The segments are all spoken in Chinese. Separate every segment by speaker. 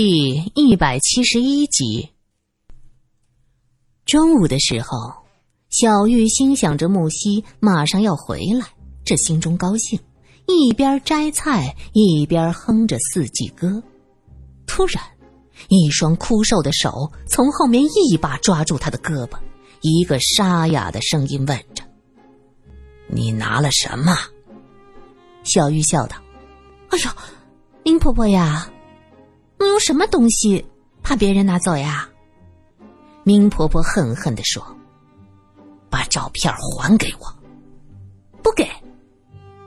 Speaker 1: 第一百七十一集。中午的时候，小玉心想着木西马上要回来，这心中高兴，一边摘菜一边哼着四季歌。突然，一双枯瘦的手从后面一把抓住他的胳膊，一个沙哑的声音问着：“
Speaker 2: 你拿了什么？”
Speaker 1: 小玉笑道：“哎呦，林婆婆呀。”我有什么东西怕别人拿走呀？明婆婆恨恨地说：“
Speaker 2: 把照片还给我！”
Speaker 1: 不给。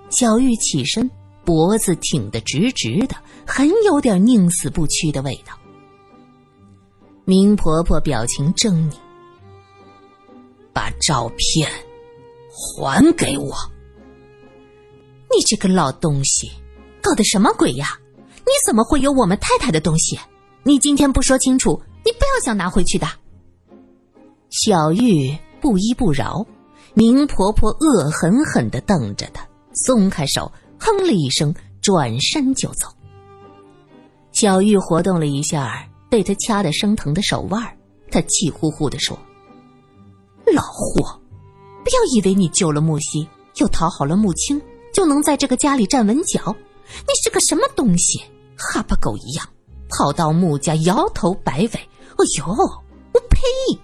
Speaker 1: 小玉起身，脖子挺得直直的，很有点宁死不屈的味道。明婆婆表情狰狞：“
Speaker 2: 把照片还给我！
Speaker 1: 你这个老东西，搞的什么鬼呀？”你怎么会有我们太太的东西？你今天不说清楚，你不要想拿回去的。小玉不依不饶，明婆婆恶狠狠的瞪着她，松开手，哼了一声，转身就走。小玉活动了一下被他掐得生疼的手腕，她气呼呼的说：“老货，不要以为你救了木西，又讨好了木青，就能在这个家里站稳脚。你是个什么东西？”哈巴狗一样跑到穆家摇头摆尾，哎呦，我呸！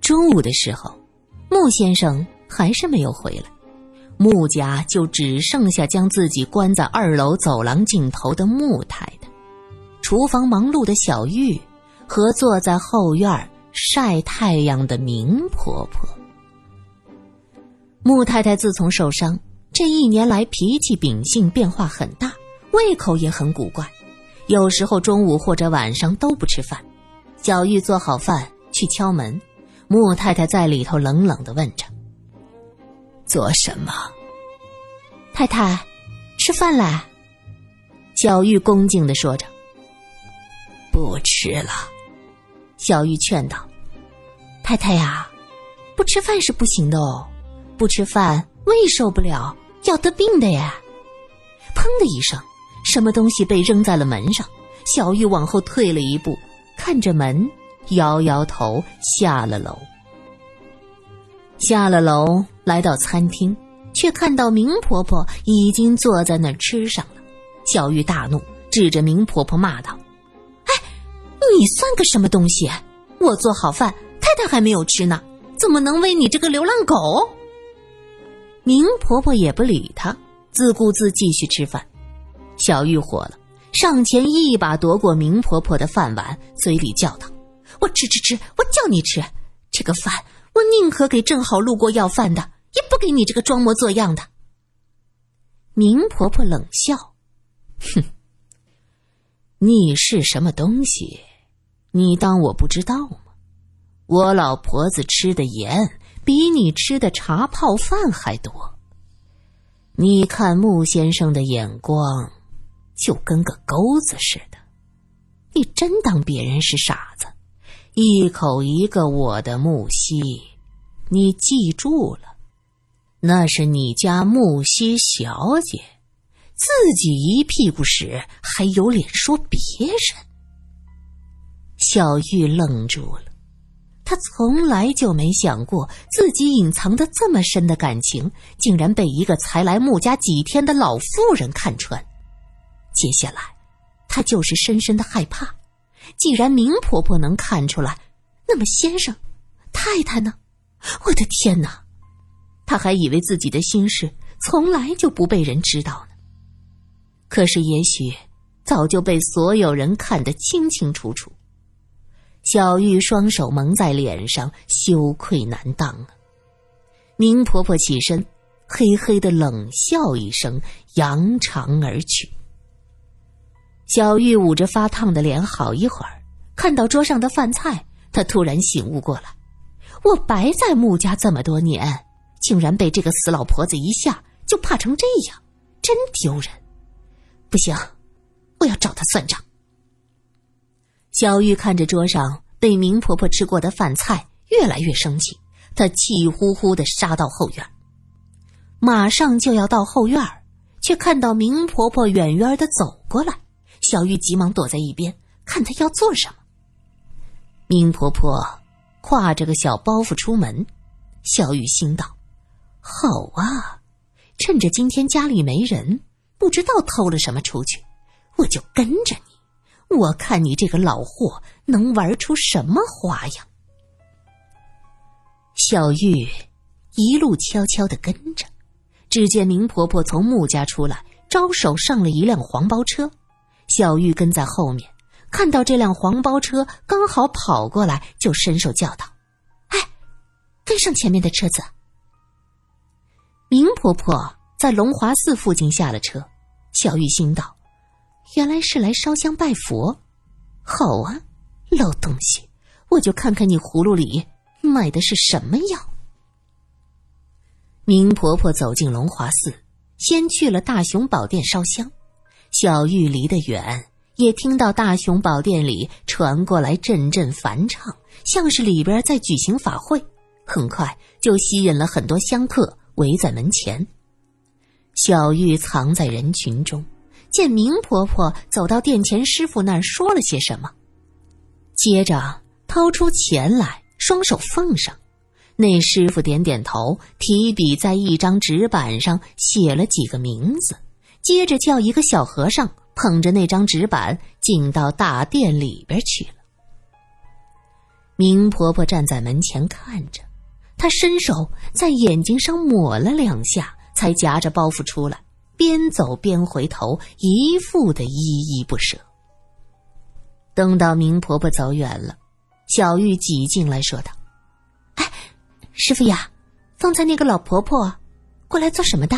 Speaker 1: 中午的时候，穆先生还是没有回来，穆家就只剩下将自己关在二楼走廊尽头的穆太太，厨房忙碌的小玉和坐在后院晒太阳的明婆婆。穆太太自从受伤。这一年来，脾气秉性变化很大，胃口也很古怪，有时候中午或者晚上都不吃饭。小玉做好饭去敲门，穆太太在里头冷冷的问着：“
Speaker 2: 做什么？”
Speaker 1: 太太，吃饭来。小玉恭敬的说着：“
Speaker 2: 不吃了。”
Speaker 1: 小玉劝道：“太太呀，不吃饭是不行的哦，不吃饭胃受不了。”要得病的呀！砰的一声，什么东西被扔在了门上。小玉往后退了一步，看着门，摇摇头，下了楼。下了楼，来到餐厅，却看到明婆婆已经坐在那儿吃上了。小玉大怒，指着明婆婆骂道：“哎，你算个什么东西？我做好饭，太太还没有吃呢，怎么能喂你这个流浪狗？”明婆婆也不理她，自顾自继续吃饭。小玉火了，上前一把夺过明婆婆的饭碗，嘴里叫道：“我吃吃吃，我叫你吃这个饭，我宁可给正好路过要饭的，也不给你这个装模作样的。”明婆婆冷笑：“
Speaker 2: 哼，你是什么东西？你当我不知道吗？我老婆子吃的盐。”比你吃的茶泡饭还多。你看穆先生的眼光，就跟个钩子似的。你真当别人是傻子？一口一个我的木西，你记住了，那是你家木西小姐，自己一屁股屎，还有脸说别人？
Speaker 1: 小玉愣住了。他从来就没想过，自己隐藏的这么深的感情，竟然被一个才来穆家几天的老妇人看穿。接下来，他就是深深的害怕。既然明婆婆能看出来，那么先生、太太呢？我的天哪！他还以为自己的心事从来就不被人知道呢。可是，也许早就被所有人看得清清楚楚。小玉双手蒙在脸上，羞愧难当啊！明婆婆起身，嘿嘿的冷笑一声，扬长而去。小玉捂着发烫的脸，好一会儿，看到桌上的饭菜，她突然醒悟过来：我白在穆家这么多年，竟然被这个死老婆子一下就怕成这样，真丢人！不行，我要找她算账。小玉看着桌上被明婆婆吃过的饭菜，越来越生气。她气呼呼的杀到后院，马上就要到后院，却看到明婆婆远远的走过来。小玉急忙躲在一边，看她要做什么。明婆婆挎着个小包袱出门，小玉心道：“好啊，趁着今天家里没人，不知道偷了什么出去，我就跟着你，我看你这个老货能玩出什么花样。”小玉一路悄悄的跟着，只见明婆婆从穆家出来，招手上了一辆黄包车，小玉跟在后面。看到这辆黄包车刚好跑过来，就伸手叫道：“哎，跟上前面的车子。”明婆婆在龙华寺附近下了车，小玉心道：“原来是来烧香拜佛，好啊，老东西，我就看看你葫芦里卖的是什么药。”明婆婆走进龙华寺，先去了大雄宝殿烧香，小玉离得远。也听到大雄宝殿里传过来阵阵梵唱，像是里边在举行法会。很快就吸引了很多香客围在门前。小玉藏在人群中，见明婆婆走到殿前师傅那儿说了些什么，接着掏出钱来，双手奉上。那师傅点点头，提笔在一张纸板上写了几个名字，接着叫一个小和尚。捧着那张纸板进到大殿里边去了。明婆婆站在门前看着，她伸手在眼睛上抹了两下，才夹着包袱出来，边走边回头，一副的依依不舍。等到明婆婆走远了，小玉挤进来说道：“哎，师傅呀，方才那个老婆婆过来做什么的？”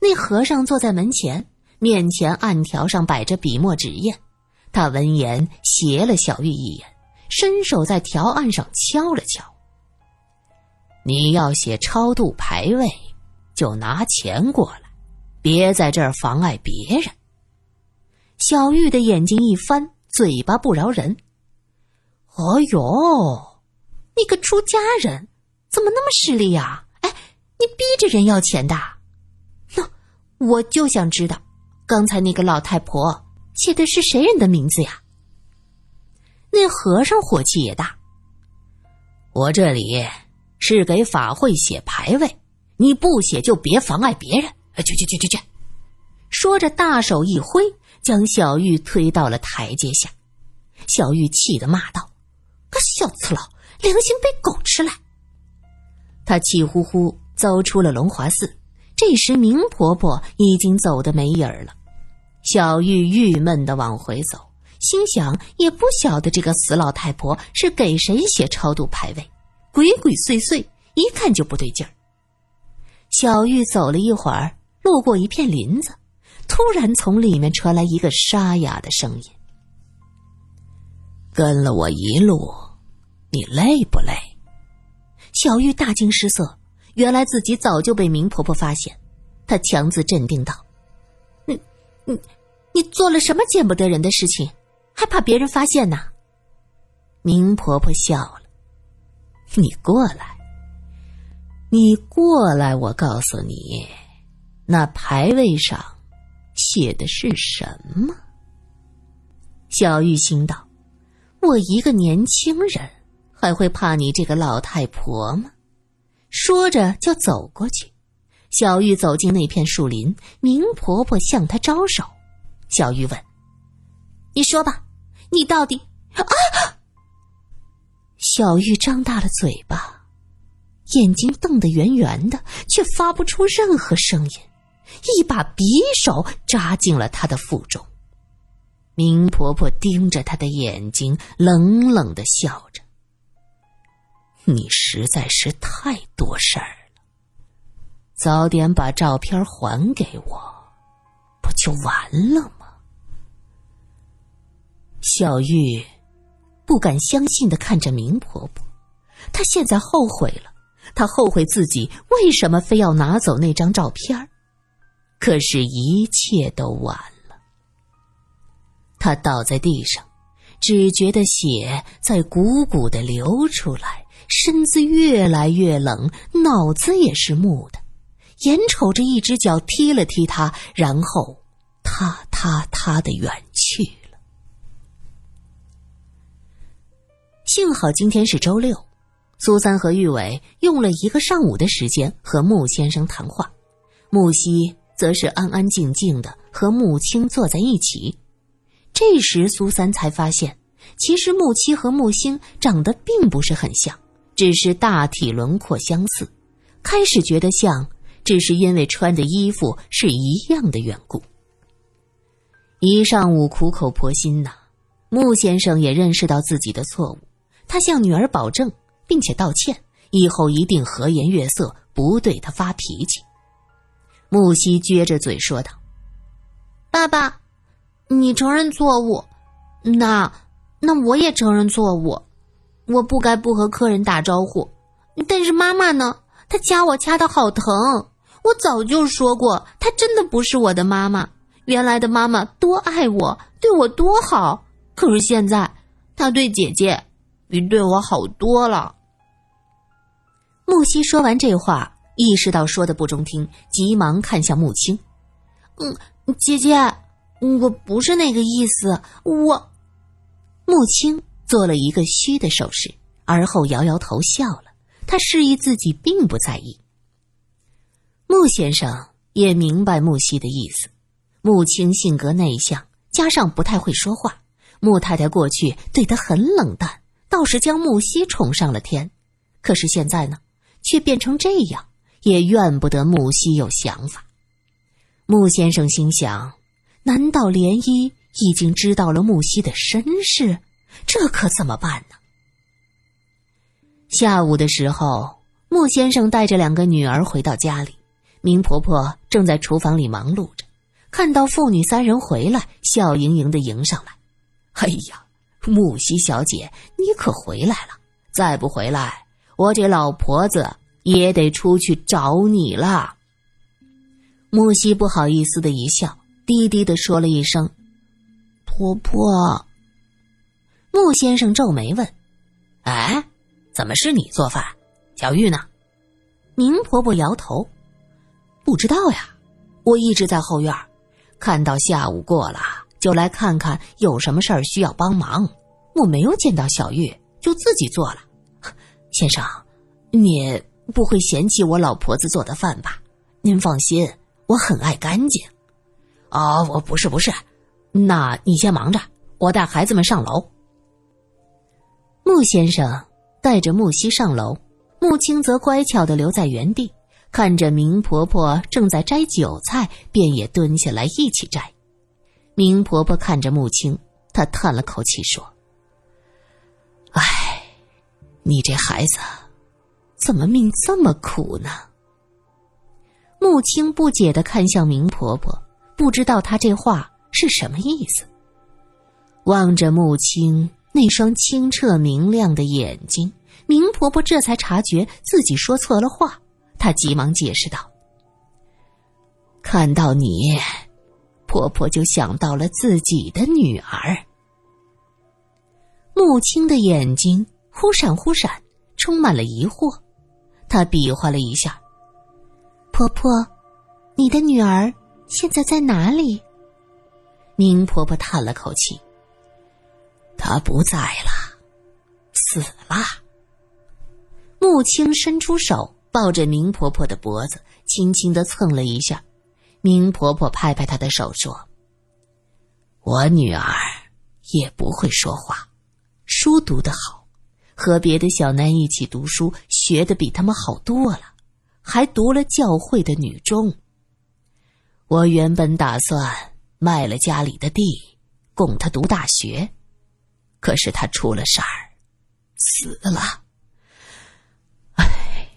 Speaker 1: 那和尚坐在门前。面前案条上摆着笔墨纸砚，他闻言斜了小玉一眼，伸手在条案上敲了敲。你要写超度牌位，就拿钱过来，别在这儿妨碍别人。小玉的眼睛一翻，嘴巴不饶人。哦呦，你个出家人，怎么那么势利呀？哎，你逼着人要钱的？那我就想知道。刚才那个老太婆写的是谁人的名字呀？那和尚火气也大。我这里是给法会写牌位，你不写就别妨碍别人。去去去去去！说着，大手一挥，将小玉推到了台阶下。小玉气得骂道：“个小次郎，良心被狗吃了！”他气呼呼走出了龙华寺。这时，明婆婆已经走得没影儿了。小玉郁闷的往回走，心想也不晓得这个死老太婆是给谁写超度牌位，鬼鬼祟祟，一看就不对劲儿。小玉走了一会儿，路过一片林子，突然从里面传来一个沙哑的声音：“跟了我一路，你累不累？”小玉大惊失色，原来自己早就被明婆婆发现，她强自镇定道。你，你你做了什么见不得人的事情，还怕别人发现呢？明婆婆笑了，你过来，你过来，我告诉你，那牌位上写的是什么？小玉心道：我一个年轻人，还会怕你这个老太婆吗？说着就走过去。小玉走进那片树林，明婆婆向她招手。小玉问：“你说吧，你到底……”啊！小玉张大了嘴巴，眼睛瞪得圆圆的，却发不出任何声音。一把匕首扎进了她的腹中。明婆婆盯着她的眼睛，冷冷的笑着：“你实在是太多事儿了。”早点把照片还给我，不就完了吗？小玉不敢相信的看着明婆婆，她现在后悔了，他后悔自己为什么非要拿走那张照片可是，一切都晚了。他倒在地上，只觉得血在汩汩的流出来，身子越来越冷，脑子也是木的。眼瞅着一只脚踢了踢他，然后踏踏
Speaker 2: 他他的远去了。幸好今天是周六，苏三和玉伟用了一个上午的时间和穆先生谈话，木西则是安安静静的和穆青坐在一起。这时，苏三才发现，其实木七和木星长得并不是很像，只是大体轮廓相似。开始觉得像，只是因为穿的衣服是一样的缘故。一上午苦口婆心呐，穆先生也认识到自己的错误，他向女儿保证，并且道歉，以后一定和颜悦色，不对他发脾气。木西撅着嘴说道：“
Speaker 3: 爸爸。”你承认错误，那那我也承认错误，我不该不和客人打招呼。但是妈妈呢？她掐我掐的好疼，我早就说过，她真的不是我的妈妈。原来的妈妈多爱我，对我多好，可是现在她对姐姐比对我好多了。
Speaker 2: 木西说完这话，意识到说的不中听，急忙看向木青：“
Speaker 3: 嗯，姐姐。”我不是那个意思，我。
Speaker 2: 穆青做了一个虚的手势，而后摇摇头笑了。他示意自己并不在意。穆先生也明白木西的意思。穆青性格内向，加上不太会说话，穆太太过去对他很冷淡，倒是将木西宠上了天。可是现在呢，却变成这样，也怨不得木西有想法。穆先生心想。难道涟漪已经知道了木西的身世？这可怎么办呢？下午的时候，穆先生带着两个女儿回到家里，明婆婆正在厨房里忙碌着，看到父女三人回来，笑盈盈的迎上来：“哎呀，木西小姐，你可回来了！再不回来，我这老婆子也得出去找你了。”木西不好意思的一笑。低低的说了一声：“婆婆。”穆先生皱眉问：“哎，怎么是你做饭？小玉呢？”明婆婆摇头：“不知道呀，我一直在后院，看到下午过了，就来看看有什么事儿需要帮忙。我没有见到小玉，就自己做了。先生，你不会嫌弃我老婆子做的饭吧？您放心，我很爱干净。”哦，我不是不是，那你先忙着，我带孩子们上楼。穆先生带着木西上楼，穆青则乖巧的留在原地，看着明婆婆正在摘韭菜，便也蹲下来一起摘。明婆婆看着穆青，她叹了口气说：“哎，你这孩子，怎么命这么苦呢？”穆青不解的看向明婆婆。不知道她这话是什么意思。望着穆青那双清澈明亮的眼睛，明婆婆这才察觉自己说错了话。她急忙解释道：“看到你，婆婆就想到了自己的女儿。”穆青的眼睛忽闪忽闪，充满了疑惑。她比划了一下：“婆婆，你的女儿。”现在在哪里？明婆婆叹了口气：“她不在了，死了。”穆青伸出手抱着明婆婆的脖子，轻轻的蹭了一下。明婆婆拍拍她的手说：“我女儿也不会说话，书读得好，和别的小男一起读书，学的比他们好多了，还读了教会的女中。”我原本打算卖了家里的地，供他读大学，可是他出了事儿，死了。唉，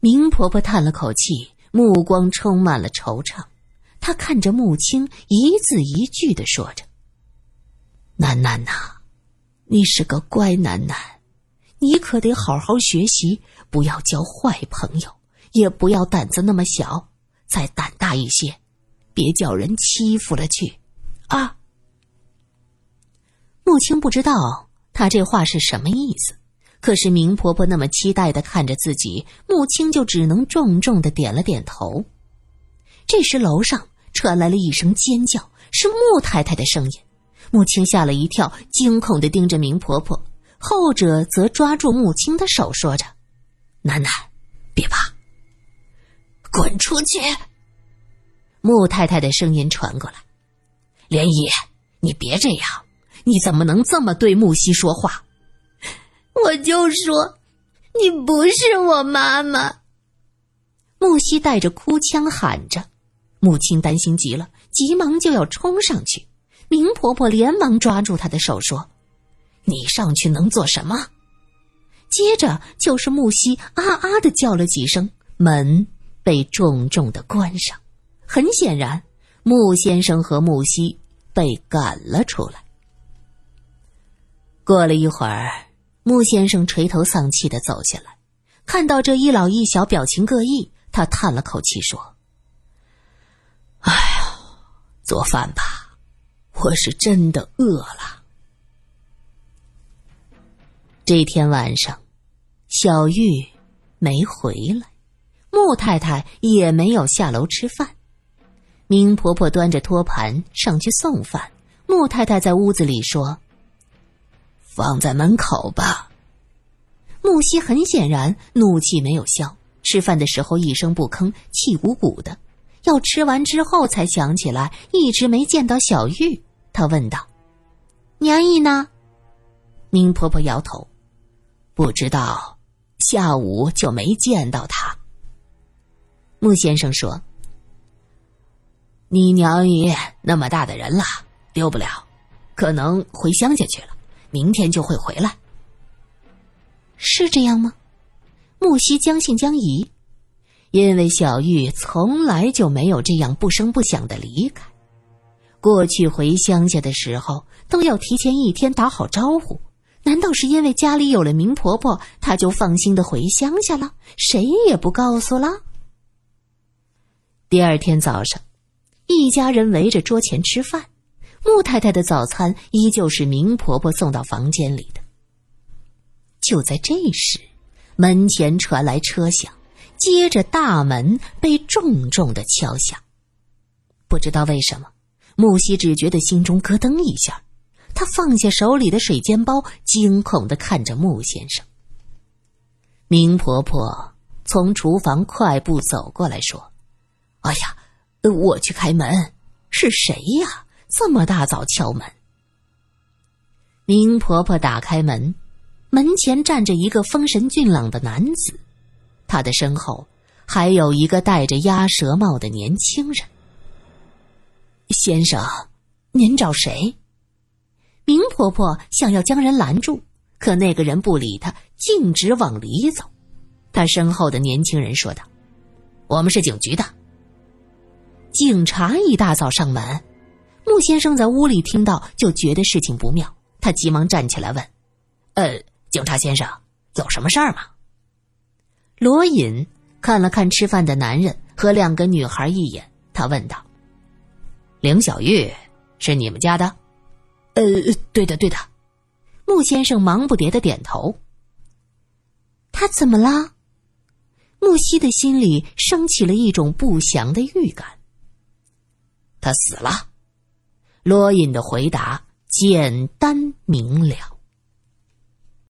Speaker 2: 明婆婆叹了口气，目光充满了惆怅。她看着穆青，一字一句的说着：“楠楠呐，你是个乖楠楠，你可得好好学习，不要交坏朋友，也不要胆子那么小。”再胆大一些，别叫人欺负了去，啊！穆青不知道他这话是什么意思，可是明婆婆那么期待的看着自己，穆青就只能重重的点了点头。这时，楼上
Speaker 1: 传来了一声尖叫，是穆太太的声音。穆青吓了一跳，惊恐的盯着明婆婆，后者则抓住穆青的手，说着：“楠楠，别怕，
Speaker 2: 滚出去。”
Speaker 1: 穆太太的声音传过来：“
Speaker 2: 莲姨，你别这样，你怎么能这么对木西说话？”
Speaker 3: 我就说，你不是我妈妈。
Speaker 1: 木西带着哭腔喊着，母亲担心极了，急忙就要冲上去。明婆婆连忙抓住她的手说：“
Speaker 2: 你上去能做什么？”
Speaker 1: 接着就是木西啊啊的叫了几声，门被重重的关上。很显然，穆先生和木西被赶了出来。过了一会儿，穆先生垂头丧气的走下来，看到这一老一小表情各异。他叹了口气说：“
Speaker 2: 哎呀，做饭吧，我是真的饿了。”
Speaker 1: 这天晚上，小玉没回来，穆太太也没有下楼吃饭。明婆婆端着托盘上去送饭，穆太太在屋子里说：“
Speaker 2: 放在门口吧。”
Speaker 1: 木西很显然怒气没有消。吃饭的时候一声不吭，气鼓鼓的。要吃完之后才想起来，一直没见到小玉。他问道：“
Speaker 3: 娘姨呢？”
Speaker 1: 明婆婆摇头：“不知道，下午就没见到她。”穆先生说：“
Speaker 2: 你娘姨那么大的人了，丢不了，可能回乡下去了，明天就会回来。”
Speaker 1: 是这样吗？木西将信将疑，因为小玉从来就没有这样不声不响的离开。过去回乡下的时候，都要提前一天打好招呼。难道是因为家里有了明婆婆，她就放心的回乡下了，谁也不告诉了？第二天早上，一家人围着桌前吃饭，穆太太的早餐依旧是明婆婆送到房间里的。就在这时。门前传来车响，接着大门被重重的敲响。不知道为什么，木西只觉得心中咯噔一下，他放下手里的水煎包，惊恐的看着穆先生。明婆婆从厨房快步走过来说：“哎呀，我去开门，是谁呀？这么大早敲门？”明婆婆打开门。门前站着一个风神俊朗的男子，他的身后还有一个戴着鸭舌帽的年轻人。
Speaker 2: 先生，您找谁？
Speaker 1: 明婆婆想要将人拦住，可那个人不理她，径直往里走。他身后的年轻人说道：“
Speaker 2: 我们是警局的。”
Speaker 1: 警察一大早上门，穆先生在屋里听到就觉得事情不妙，他急忙站起来问：“
Speaker 2: 呃。”警察先生，有什么事儿吗？
Speaker 1: 罗隐看了看吃饭的男人和两个女孩一眼，他问道：“
Speaker 2: 凌小玉是你们家的？”“
Speaker 1: 呃，对的，对的。”穆先生忙不迭的点头。他怎么了？木西的心里升起了一种不祥的预感。
Speaker 2: 他死了。罗隐的回答简单明了。